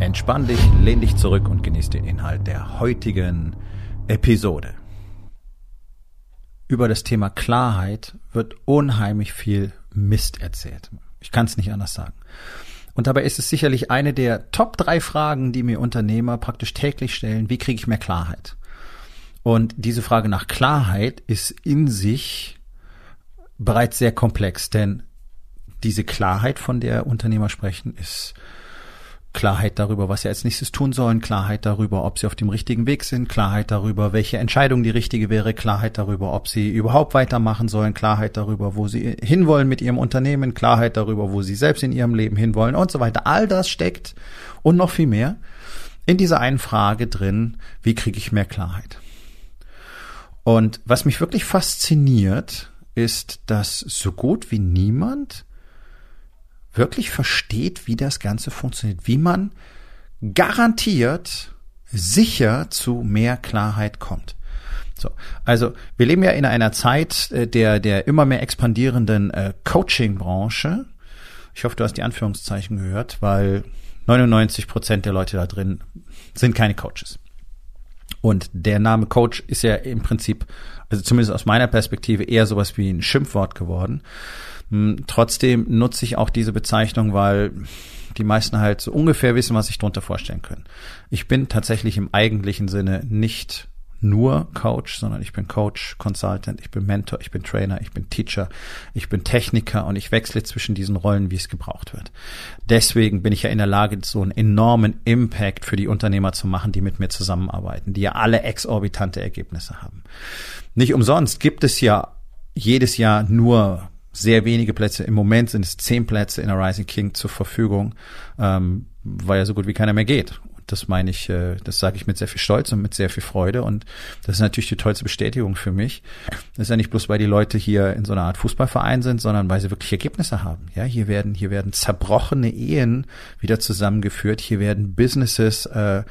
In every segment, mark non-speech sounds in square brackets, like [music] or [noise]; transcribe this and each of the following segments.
Entspann dich, lehn dich zurück und genieß den Inhalt der heutigen Episode. Über das Thema Klarheit wird unheimlich viel Mist erzählt. Ich kann es nicht anders sagen. Und dabei ist es sicherlich eine der Top drei Fragen, die mir Unternehmer praktisch täglich stellen. Wie kriege ich mehr Klarheit? Und diese Frage nach Klarheit ist in sich bereits sehr komplex, denn diese Klarheit, von der Unternehmer sprechen, ist Klarheit darüber, was sie als nächstes tun sollen, Klarheit darüber, ob sie auf dem richtigen Weg sind, Klarheit darüber, welche Entscheidung die richtige wäre, Klarheit darüber, ob sie überhaupt weitermachen sollen, Klarheit darüber, wo sie hinwollen mit ihrem Unternehmen, Klarheit darüber, wo sie selbst in ihrem Leben hinwollen und so weiter. All das steckt und noch viel mehr in dieser einen Frage drin, wie kriege ich mehr Klarheit? Und was mich wirklich fasziniert, ist, dass so gut wie niemand wirklich versteht, wie das Ganze funktioniert, wie man garantiert sicher zu mehr Klarheit kommt. So, also wir leben ja in einer Zeit äh, der der immer mehr expandierenden äh, Coaching-Branche. Ich hoffe, du hast die Anführungszeichen gehört, weil 99 Prozent der Leute da drin sind keine Coaches. Und der Name Coach ist ja im Prinzip, also zumindest aus meiner Perspektive, eher sowas wie ein Schimpfwort geworden. Hm, trotzdem nutze ich auch diese Bezeichnung, weil die meisten halt so ungefähr wissen, was sich darunter vorstellen können. Ich bin tatsächlich im eigentlichen Sinne nicht nur Coach, sondern ich bin Coach, Consultant, ich bin Mentor, ich bin Trainer, ich bin Teacher, ich bin Techniker und ich wechsle zwischen diesen Rollen, wie es gebraucht wird. Deswegen bin ich ja in der Lage, so einen enormen Impact für die Unternehmer zu machen, die mit mir zusammenarbeiten, die ja alle exorbitante Ergebnisse haben. Nicht umsonst gibt es ja jedes Jahr nur sehr wenige Plätze. Im Moment sind es zehn Plätze in der Rising King zur Verfügung, ähm, weil ja so gut wie keiner mehr geht. Das meine ich, äh, das sage ich mit sehr viel Stolz und mit sehr viel Freude. Und das ist natürlich die tollste Bestätigung für mich. Das ist ja nicht bloß, weil die Leute hier in so einer Art Fußballverein sind, sondern weil sie wirklich Ergebnisse haben. Ja, hier werden, hier werden zerbrochene Ehen wieder zusammengeführt. Hier werden Businesses äh,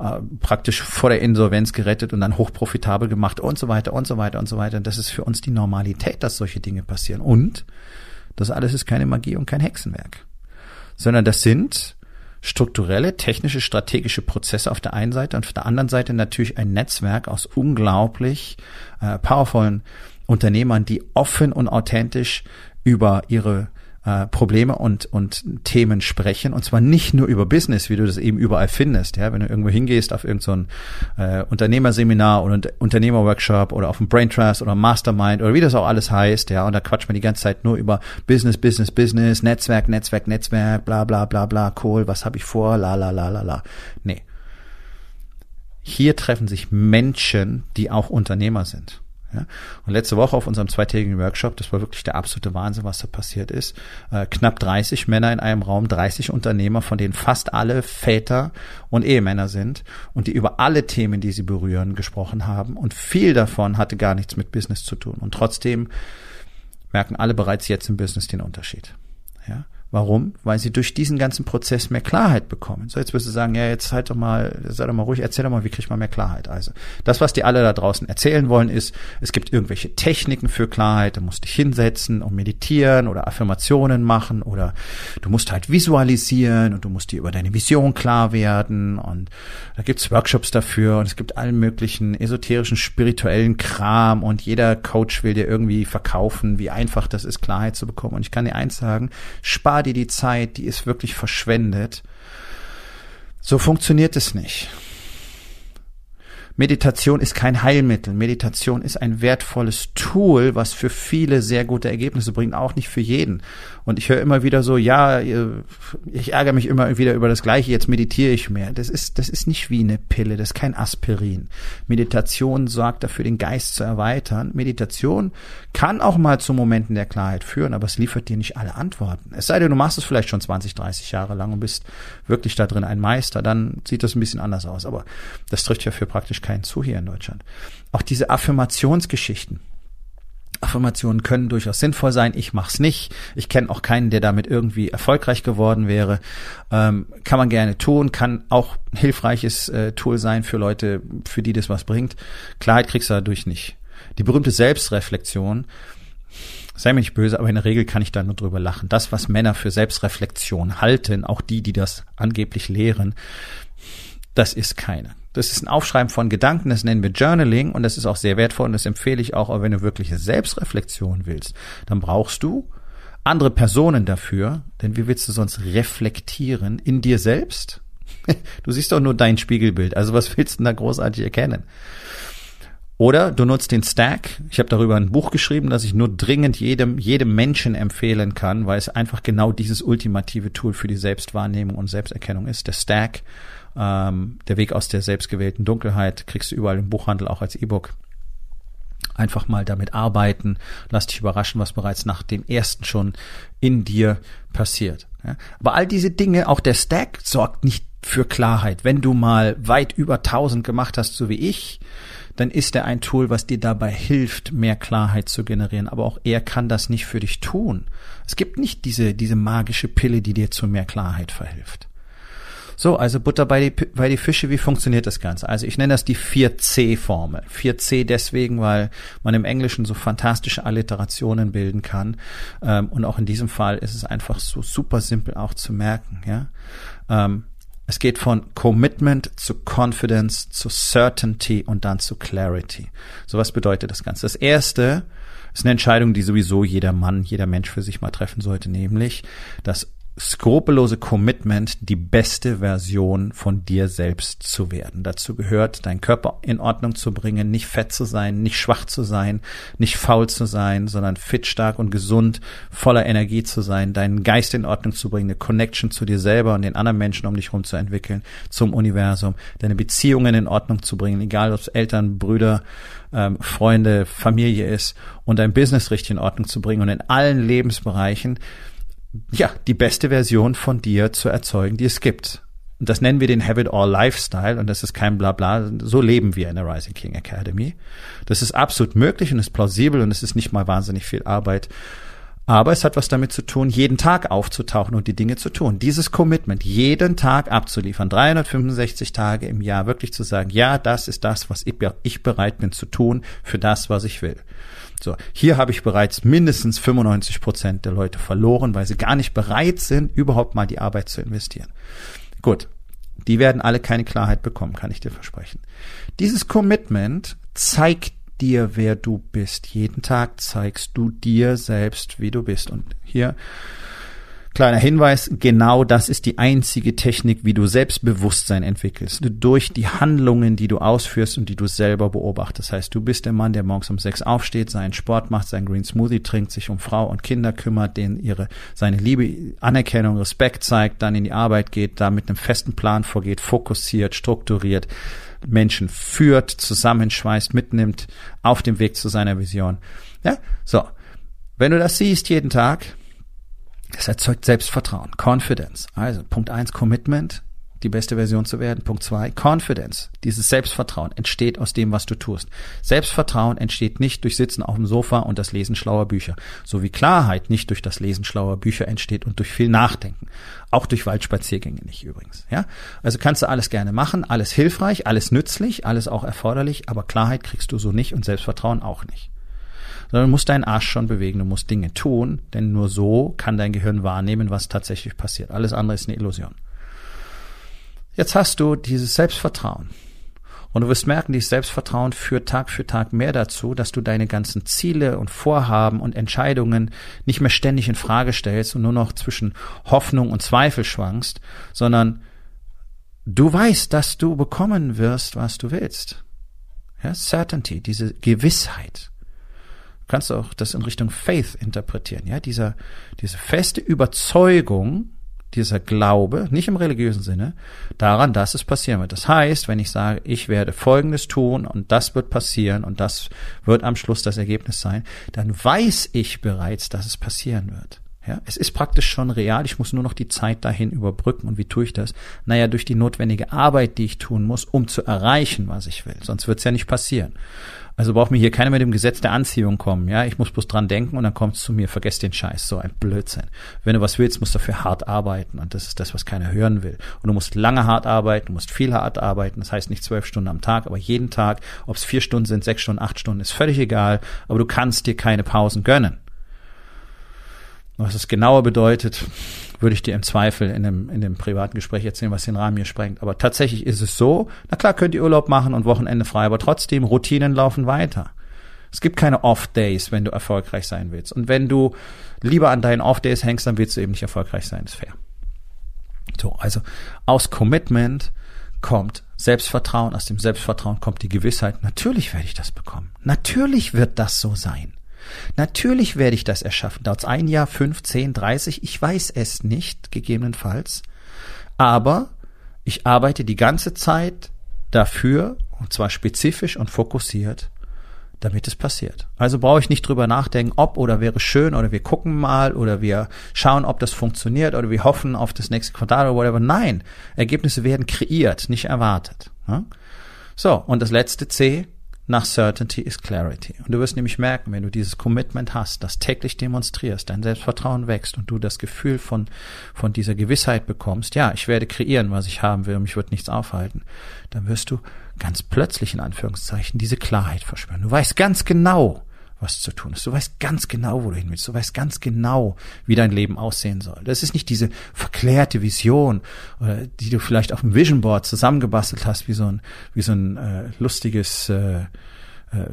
äh, praktisch vor der Insolvenz gerettet und dann hochprofitabel gemacht und so weiter und so weiter und so weiter. Und das ist für uns die Normalität, dass solche Dinge passieren. Und das alles ist keine Magie und kein Hexenwerk, sondern das sind strukturelle, technische, strategische Prozesse auf der einen Seite und auf der anderen Seite natürlich ein Netzwerk aus unglaublich äh, powervollen Unternehmern, die offen und authentisch über ihre äh, Probleme und, und Themen sprechen. Und zwar nicht nur über Business, wie du das eben überall findest. Ja, wenn du irgendwo hingehst auf irgendein so äh, Unternehmerseminar oder Unternehmerworkshop oder auf ein Brain Trust oder Mastermind oder wie das auch alles heißt, ja, und da quatscht man die ganze Zeit nur über Business, Business, Business, Netzwerk, Netzwerk, Netzwerk, bla bla bla bla, cool, was habe ich vor, la la la la la. Nee. Hier treffen sich Menschen, die auch Unternehmer sind. Ja? Und letzte Woche auf unserem zweitägigen Workshop, das war wirklich der absolute Wahnsinn, was da passiert ist. Äh, knapp 30 Männer in einem Raum, 30 Unternehmer, von denen fast alle Väter und Ehemänner sind und die über alle Themen, die sie berühren, gesprochen haben. Und viel davon hatte gar nichts mit Business zu tun. Und trotzdem merken alle bereits jetzt im Business den Unterschied. Ja? Warum? Weil sie durch diesen ganzen Prozess mehr Klarheit bekommen. So, jetzt wirst du sagen, ja, jetzt halt doch mal, sei doch mal ruhig, erzähl doch mal, wie kriegt man mehr Klarheit? Also, das, was die alle da draußen erzählen wollen, ist, es gibt irgendwelche Techniken für Klarheit, du musst dich hinsetzen und meditieren oder Affirmationen machen oder du musst halt visualisieren und du musst dir über deine Vision klar werden und da gibt's Workshops dafür und es gibt allen möglichen esoterischen, spirituellen Kram und jeder Coach will dir irgendwie verkaufen, wie einfach das ist, Klarheit zu bekommen. Und ich kann dir eins sagen, spar dir die Zeit, die ist wirklich verschwendet. So funktioniert es nicht. Meditation ist kein Heilmittel. Meditation ist ein wertvolles Tool, was für viele sehr gute Ergebnisse bringt, auch nicht für jeden. Und ich höre immer wieder so, ja, ich ärgere mich immer wieder über das Gleiche, jetzt meditiere ich mehr. Das ist, das ist nicht wie eine Pille, das ist kein Aspirin. Meditation sorgt dafür, den Geist zu erweitern. Meditation kann auch mal zu Momenten der Klarheit führen, aber es liefert dir nicht alle Antworten. Es sei denn, du machst es vielleicht schon 20, 30 Jahre lang und bist wirklich da drin ein Meister, dann sieht das ein bisschen anders aus. Aber das trifft ja für praktisch keinen zu hier in Deutschland. Auch diese Affirmationsgeschichten. Affirmationen können durchaus sinnvoll sein. Ich mach's nicht. Ich kenne auch keinen, der damit irgendwie erfolgreich geworden wäre. Ähm, kann man gerne tun, kann auch ein hilfreiches äh, Tool sein für Leute, für die das was bringt. Klarheit kriegst du dadurch nicht. Die berühmte Selbstreflexion, sei mir nicht böse, aber in der Regel kann ich da nur drüber lachen. Das, was Männer für Selbstreflexion halten, auch die, die das angeblich lehren, das ist keine. Das ist ein Aufschreiben von Gedanken, das nennen wir Journaling und das ist auch sehr wertvoll und das empfehle ich auch, wenn du wirkliche Selbstreflexion willst, dann brauchst du andere Personen dafür, denn wie willst du sonst reflektieren in dir selbst? [laughs] Du siehst doch nur dein Spiegelbild, also was willst du denn da großartig erkennen? Oder du nutzt den Stack. Ich habe darüber ein Buch geschrieben, das ich nur dringend jedem, jedem Menschen empfehlen kann, weil es einfach genau dieses ultimative Tool für die Selbstwahrnehmung und Selbsterkennung ist. Der Stack ähm, der Weg aus der selbstgewählten Dunkelheit kriegst du überall im Buchhandel auch als E-Book. Einfach mal damit arbeiten. Lass dich überraschen, was bereits nach dem ersten schon in dir passiert. Ja? Aber all diese Dinge, auch der Stack sorgt nicht für Klarheit. Wenn du mal weit über 1000 gemacht hast, so wie ich, dann ist er ein Tool, was dir dabei hilft, mehr Klarheit zu generieren. Aber auch er kann das nicht für dich tun. Es gibt nicht diese, diese magische Pille, die dir zu mehr Klarheit verhilft. So, also Butter bei die, bei die Fische, wie funktioniert das Ganze? Also ich nenne das die 4C-Formel. 4C deswegen, weil man im Englischen so fantastische Alliterationen bilden kann. Ähm, und auch in diesem Fall ist es einfach so super simpel auch zu merken. Ja, ähm, es geht von Commitment zu Confidence zu Certainty und dann zu Clarity. So was bedeutet das Ganze? Das erste ist eine Entscheidung, die sowieso jeder Mann, jeder Mensch für sich mal treffen sollte, nämlich das skrupellose Commitment, die beste Version von dir selbst zu werden. Dazu gehört, deinen Körper in Ordnung zu bringen, nicht fett zu sein, nicht schwach zu sein, nicht faul zu sein, sondern fit, stark und gesund, voller Energie zu sein, deinen Geist in Ordnung zu bringen, eine Connection zu dir selber und den anderen Menschen um dich herum zu entwickeln, zum Universum, deine Beziehungen in Ordnung zu bringen, egal ob es Eltern, Brüder, ähm, Freunde, Familie ist und dein Business richtig in Ordnung zu bringen und in allen Lebensbereichen ja, die beste Version von dir zu erzeugen, die es gibt. Und das nennen wir den Have It All Lifestyle und das ist kein Blabla. So leben wir in der Rising King Academy. Das ist absolut möglich und ist plausibel und es ist nicht mal wahnsinnig viel Arbeit. Aber es hat was damit zu tun, jeden Tag aufzutauchen und die Dinge zu tun. Dieses Commitment, jeden Tag abzuliefern, 365 Tage im Jahr, wirklich zu sagen, ja, das ist das, was ich bereit bin zu tun für das, was ich will. So, hier habe ich bereits mindestens 95 Prozent der Leute verloren, weil sie gar nicht bereit sind, überhaupt mal die Arbeit zu investieren. Gut, die werden alle keine Klarheit bekommen, kann ich dir versprechen. Dieses Commitment zeigt dir, wer du bist. Jeden Tag zeigst du dir selbst, wie du bist. Und hier Kleiner Hinweis, genau das ist die einzige Technik, wie du Selbstbewusstsein entwickelst. Durch die Handlungen, die du ausführst und die du selber beobachtest. Das heißt, du bist der Mann, der morgens um sechs aufsteht, seinen Sport macht, seinen Green Smoothie trinkt, sich um Frau und Kinder kümmert, denen ihre, seine Liebe, Anerkennung, Respekt zeigt, dann in die Arbeit geht, da mit einem festen Plan vorgeht, fokussiert, strukturiert, Menschen führt, zusammenschweißt, mitnimmt, auf dem Weg zu seiner Vision. Ja, so. Wenn du das siehst jeden Tag, das erzeugt Selbstvertrauen, Confidence. Also Punkt eins Commitment, die beste Version zu werden. Punkt zwei Confidence. Dieses Selbstvertrauen entsteht aus dem, was du tust. Selbstvertrauen entsteht nicht durch Sitzen auf dem Sofa und das Lesen schlauer Bücher. So wie Klarheit nicht durch das Lesen schlauer Bücher entsteht und durch viel Nachdenken. Auch durch Waldspaziergänge nicht übrigens. Ja? Also kannst du alles gerne machen, alles hilfreich, alles nützlich, alles auch erforderlich, aber Klarheit kriegst du so nicht und Selbstvertrauen auch nicht sondern du musst deinen Arsch schon bewegen, du musst Dinge tun, denn nur so kann dein Gehirn wahrnehmen, was tatsächlich passiert. Alles andere ist eine Illusion. Jetzt hast du dieses Selbstvertrauen. Und du wirst merken, dieses Selbstvertrauen führt Tag für Tag mehr dazu, dass du deine ganzen Ziele und Vorhaben und Entscheidungen nicht mehr ständig in Frage stellst und nur noch zwischen Hoffnung und Zweifel schwankst, sondern du weißt, dass du bekommen wirst, was du willst. Ja, Certainty, diese Gewissheit. Du kannst auch das in Richtung Faith interpretieren. Ja, dieser, diese feste Überzeugung, dieser Glaube, nicht im religiösen Sinne, daran, dass es passieren wird. Das heißt, wenn ich sage, ich werde Folgendes tun und das wird passieren und das wird am Schluss das Ergebnis sein, dann weiß ich bereits, dass es passieren wird. Ja, es ist praktisch schon real. Ich muss nur noch die Zeit dahin überbrücken. Und wie tue ich das? Naja, durch die notwendige Arbeit, die ich tun muss, um zu erreichen, was ich will. Sonst wird es ja nicht passieren. Also braucht mir hier keiner mit dem Gesetz der Anziehung kommen. Ja, ich muss bloß dran denken und dann kommt es zu mir. Vergesst den Scheiß. So ein Blödsinn. Wenn du was willst, musst du dafür hart arbeiten. Und das ist das, was keiner hören will. Und du musst lange hart arbeiten, du musst viel hart arbeiten. Das heißt nicht zwölf Stunden am Tag, aber jeden Tag. Ob es vier Stunden sind, sechs Stunden, acht Stunden, ist völlig egal. Aber du kannst dir keine Pausen gönnen. Was es genauer bedeutet, würde ich dir im Zweifel in dem, in dem privaten Gespräch erzählen, was den Rahmen hier sprengt. Aber tatsächlich ist es so, na klar könnt ihr Urlaub machen und Wochenende frei, aber trotzdem, Routinen laufen weiter. Es gibt keine Off-Days, wenn du erfolgreich sein willst. Und wenn du lieber an deinen Off-Days hängst, dann willst du eben nicht erfolgreich sein, ist fair. So, also aus Commitment kommt Selbstvertrauen, aus dem Selbstvertrauen kommt die Gewissheit, natürlich werde ich das bekommen. Natürlich wird das so sein. Natürlich werde ich das erschaffen. Dauert ein Jahr, fünf, zehn, dreißig? Ich weiß es nicht, gegebenenfalls. Aber ich arbeite die ganze Zeit dafür, und zwar spezifisch und fokussiert, damit es passiert. Also brauche ich nicht drüber nachdenken, ob oder wäre schön oder wir gucken mal oder wir schauen, ob das funktioniert oder wir hoffen auf das nächste Quartal oder whatever. Nein, Ergebnisse werden kreiert, nicht erwartet. So, und das letzte C, nach Certainty ist Clarity. Und du wirst nämlich merken, wenn du dieses Commitment hast, das täglich demonstrierst, dein Selbstvertrauen wächst und du das Gefühl von, von dieser Gewissheit bekommst, ja, ich werde kreieren, was ich haben will und mich wird nichts aufhalten, dann wirst du ganz plötzlich in Anführungszeichen diese Klarheit verspüren. Du weißt ganz genau, was zu tun ist. Du weißt ganz genau, wo du hin willst. Du weißt ganz genau, wie dein Leben aussehen soll. Das ist nicht diese verklärte Vision, oder die du vielleicht auf dem Vision Board zusammengebastelt hast, wie so ein, wie so ein äh, lustiges äh, äh,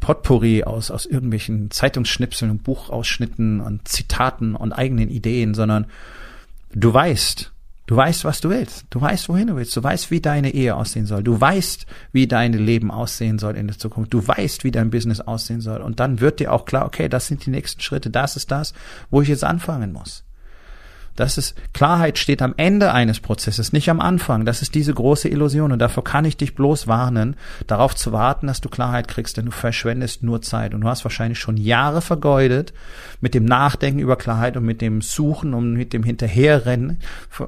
Potpourri aus, aus irgendwelchen Zeitungsschnipseln und Buchausschnitten und Zitaten und eigenen Ideen, sondern du weißt, Du weißt, was du willst. Du weißt, wohin du willst. Du weißt, wie deine Ehe aussehen soll. Du weißt, wie dein Leben aussehen soll in der Zukunft. Du weißt, wie dein Business aussehen soll. Und dann wird dir auch klar, okay, das sind die nächsten Schritte. Das ist das, wo ich jetzt anfangen muss. Das ist, Klarheit steht am Ende eines Prozesses, nicht am Anfang. Das ist diese große Illusion und davor kann ich dich bloß warnen, darauf zu warten, dass du Klarheit kriegst, denn du verschwendest nur Zeit und du hast wahrscheinlich schon Jahre vergeudet mit dem Nachdenken über Klarheit und mit dem Suchen und mit dem Hinterherrennen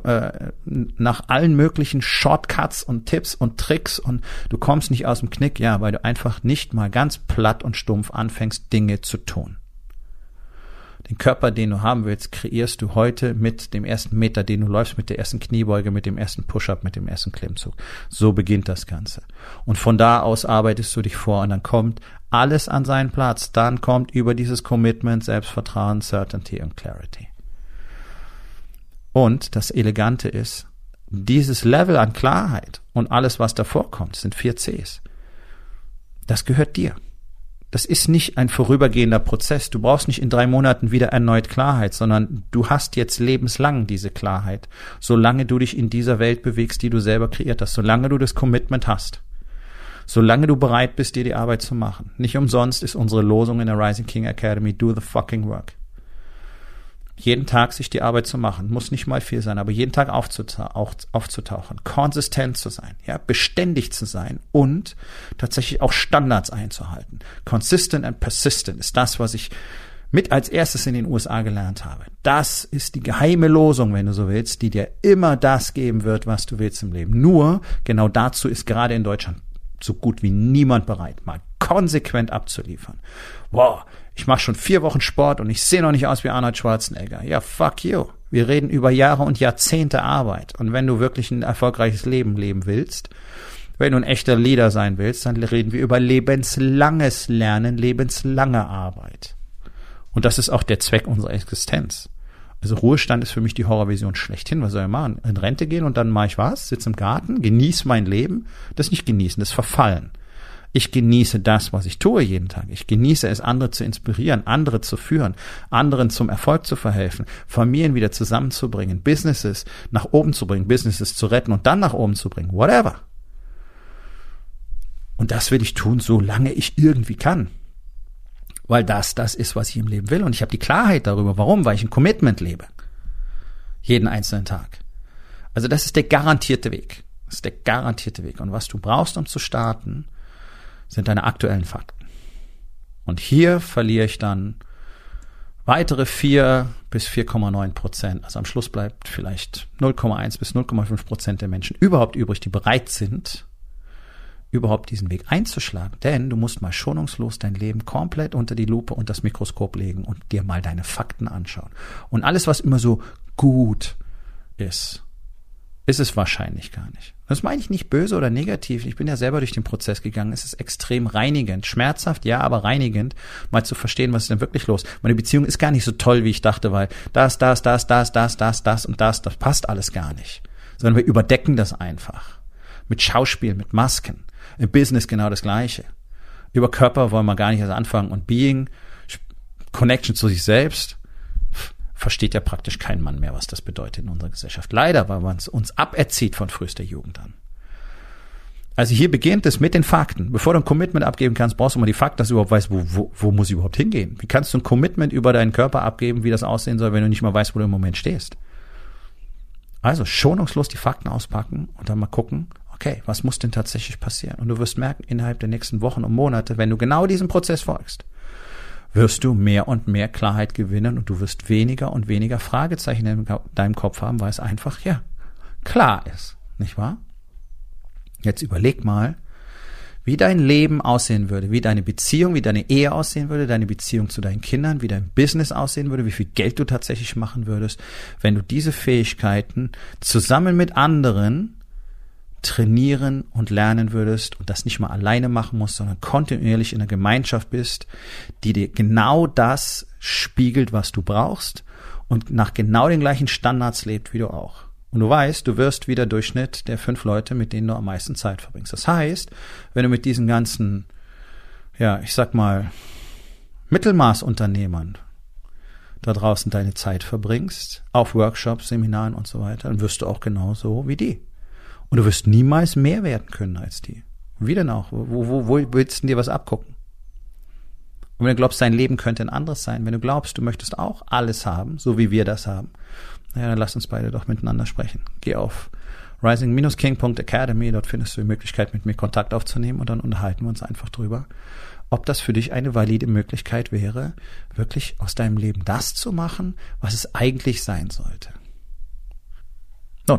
äh, nach allen möglichen Shortcuts und Tipps und Tricks und du kommst nicht aus dem Knick, ja, weil du einfach nicht mal ganz platt und stumpf anfängst, Dinge zu tun. Den Körper, den du haben willst, kreierst du heute mit dem ersten Meter, den du läufst, mit der ersten Kniebeuge, mit dem ersten Push-up, mit dem ersten Klimmzug. So beginnt das Ganze. Und von da aus arbeitest du dich vor und dann kommt alles an seinen Platz. Dann kommt über dieses Commitment Selbstvertrauen, Certainty und Clarity. Und das Elegante ist, dieses Level an Klarheit und alles, was davor kommt, sind vier Cs. Das gehört dir. Das ist nicht ein vorübergehender Prozess. Du brauchst nicht in drei Monaten wieder erneut Klarheit, sondern du hast jetzt lebenslang diese Klarheit, solange du dich in dieser Welt bewegst, die du selber kreiert hast, solange du das Commitment hast, solange du bereit bist, dir die Arbeit zu machen. Nicht umsonst ist unsere Losung in der Rising King Academy, do the fucking work jeden Tag sich die Arbeit zu machen, muss nicht mal viel sein, aber jeden Tag aufzutauchen, konsistent zu sein, ja, beständig zu sein und tatsächlich auch Standards einzuhalten. Consistent and persistent ist das, was ich mit als erstes in den USA gelernt habe. Das ist die geheime Losung, wenn du so willst, die dir immer das geben wird, was du willst im Leben. Nur genau dazu ist gerade in Deutschland so gut wie niemand bereit, mal konsequent abzuliefern. Wow, ich mache schon vier Wochen Sport und ich sehe noch nicht aus wie Arnold Schwarzenegger. Ja, fuck you. Wir reden über Jahre und Jahrzehnte Arbeit. Und wenn du wirklich ein erfolgreiches Leben leben willst, wenn du ein echter Leader sein willst, dann reden wir über lebenslanges Lernen, lebenslange Arbeit. Und das ist auch der Zweck unserer Existenz. Also Ruhestand ist für mich die Horrorvision schlechthin. Was soll ich machen? In Rente gehen und dann mache ich was? Sitze im Garten, genieße mein Leben. Das nicht genießen, das verfallen. Ich genieße das, was ich tue jeden Tag. Ich genieße es, andere zu inspirieren, andere zu führen, anderen zum Erfolg zu verhelfen, Familien wieder zusammenzubringen, Businesses nach oben zu bringen, Businesses zu retten und dann nach oben zu bringen, whatever. Und das will ich tun, solange ich irgendwie kann. Weil das das ist, was ich im Leben will. Und ich habe die Klarheit darüber. Warum? Weil ich ein Commitment lebe. Jeden einzelnen Tag. Also das ist der garantierte Weg. Das ist der garantierte Weg. Und was du brauchst, um zu starten, sind deine aktuellen Fakten. Und hier verliere ich dann weitere 4 bis 4,9 Prozent. Also am Schluss bleibt vielleicht 0,1 bis 0,5 Prozent der Menschen überhaupt übrig, die bereit sind, überhaupt diesen Weg einzuschlagen. Denn du musst mal schonungslos dein Leben komplett unter die Lupe und das Mikroskop legen und dir mal deine Fakten anschauen. Und alles, was immer so gut ist, ist es wahrscheinlich gar nicht. Das meine ich nicht böse oder negativ. Ich bin ja selber durch den Prozess gegangen. Es ist extrem reinigend. Schmerzhaft, ja, aber reinigend, mal zu verstehen, was ist denn wirklich los. Meine Beziehung ist gar nicht so toll, wie ich dachte, weil das, das, das, das, das, das, das und das, das passt alles gar nicht. Sondern wir überdecken das einfach. Mit Schauspiel, mit Masken. Im Business genau das Gleiche. Über Körper wollen wir gar nicht erst anfangen. Und Being, Connection zu sich selbst, versteht ja praktisch kein Mann mehr, was das bedeutet in unserer Gesellschaft. Leider, weil man es uns aberzieht von frühester Jugend an. Also hier beginnt es mit den Fakten. Bevor du ein Commitment abgeben kannst, brauchst du mal die Fakten, dass du überhaupt weißt, wo, wo, wo muss ich überhaupt hingehen? Wie kannst du ein Commitment über deinen Körper abgeben, wie das aussehen soll, wenn du nicht mal weißt, wo du im Moment stehst? Also schonungslos die Fakten auspacken und dann mal gucken, okay, was muss denn tatsächlich passieren? Und du wirst merken, innerhalb der nächsten Wochen und Monate, wenn du genau diesem Prozess folgst, wirst du mehr und mehr Klarheit gewinnen und du wirst weniger und weniger Fragezeichen in deinem Kopf haben, weil es einfach, ja, klar ist, nicht wahr? Jetzt überleg mal, wie dein Leben aussehen würde, wie deine Beziehung, wie deine Ehe aussehen würde, deine Beziehung zu deinen Kindern, wie dein Business aussehen würde, wie viel Geld du tatsächlich machen würdest, wenn du diese Fähigkeiten zusammen mit anderen trainieren und lernen würdest und das nicht mal alleine machen musst, sondern kontinuierlich in einer Gemeinschaft bist, die dir genau das spiegelt, was du brauchst und nach genau den gleichen Standards lebt wie du auch. Und du weißt, du wirst wieder Durchschnitt der fünf Leute, mit denen du am meisten Zeit verbringst. Das heißt, wenn du mit diesen ganzen, ja, ich sag mal, Mittelmaßunternehmern da draußen deine Zeit verbringst, auf Workshops, Seminaren und so weiter, dann wirst du auch genauso wie die. Und du wirst niemals mehr werden können als die. Wie denn auch? Wo, wo, wo willst du dir was abgucken? Und wenn du glaubst, dein Leben könnte ein anderes sein, wenn du glaubst, du möchtest auch alles haben, so wie wir das haben, naja, dann lass uns beide doch miteinander sprechen. Geh auf rising-king.academy, dort findest du die Möglichkeit, mit mir Kontakt aufzunehmen und dann unterhalten wir uns einfach drüber, ob das für dich eine valide Möglichkeit wäre, wirklich aus deinem Leben das zu machen, was es eigentlich sein sollte. Nun,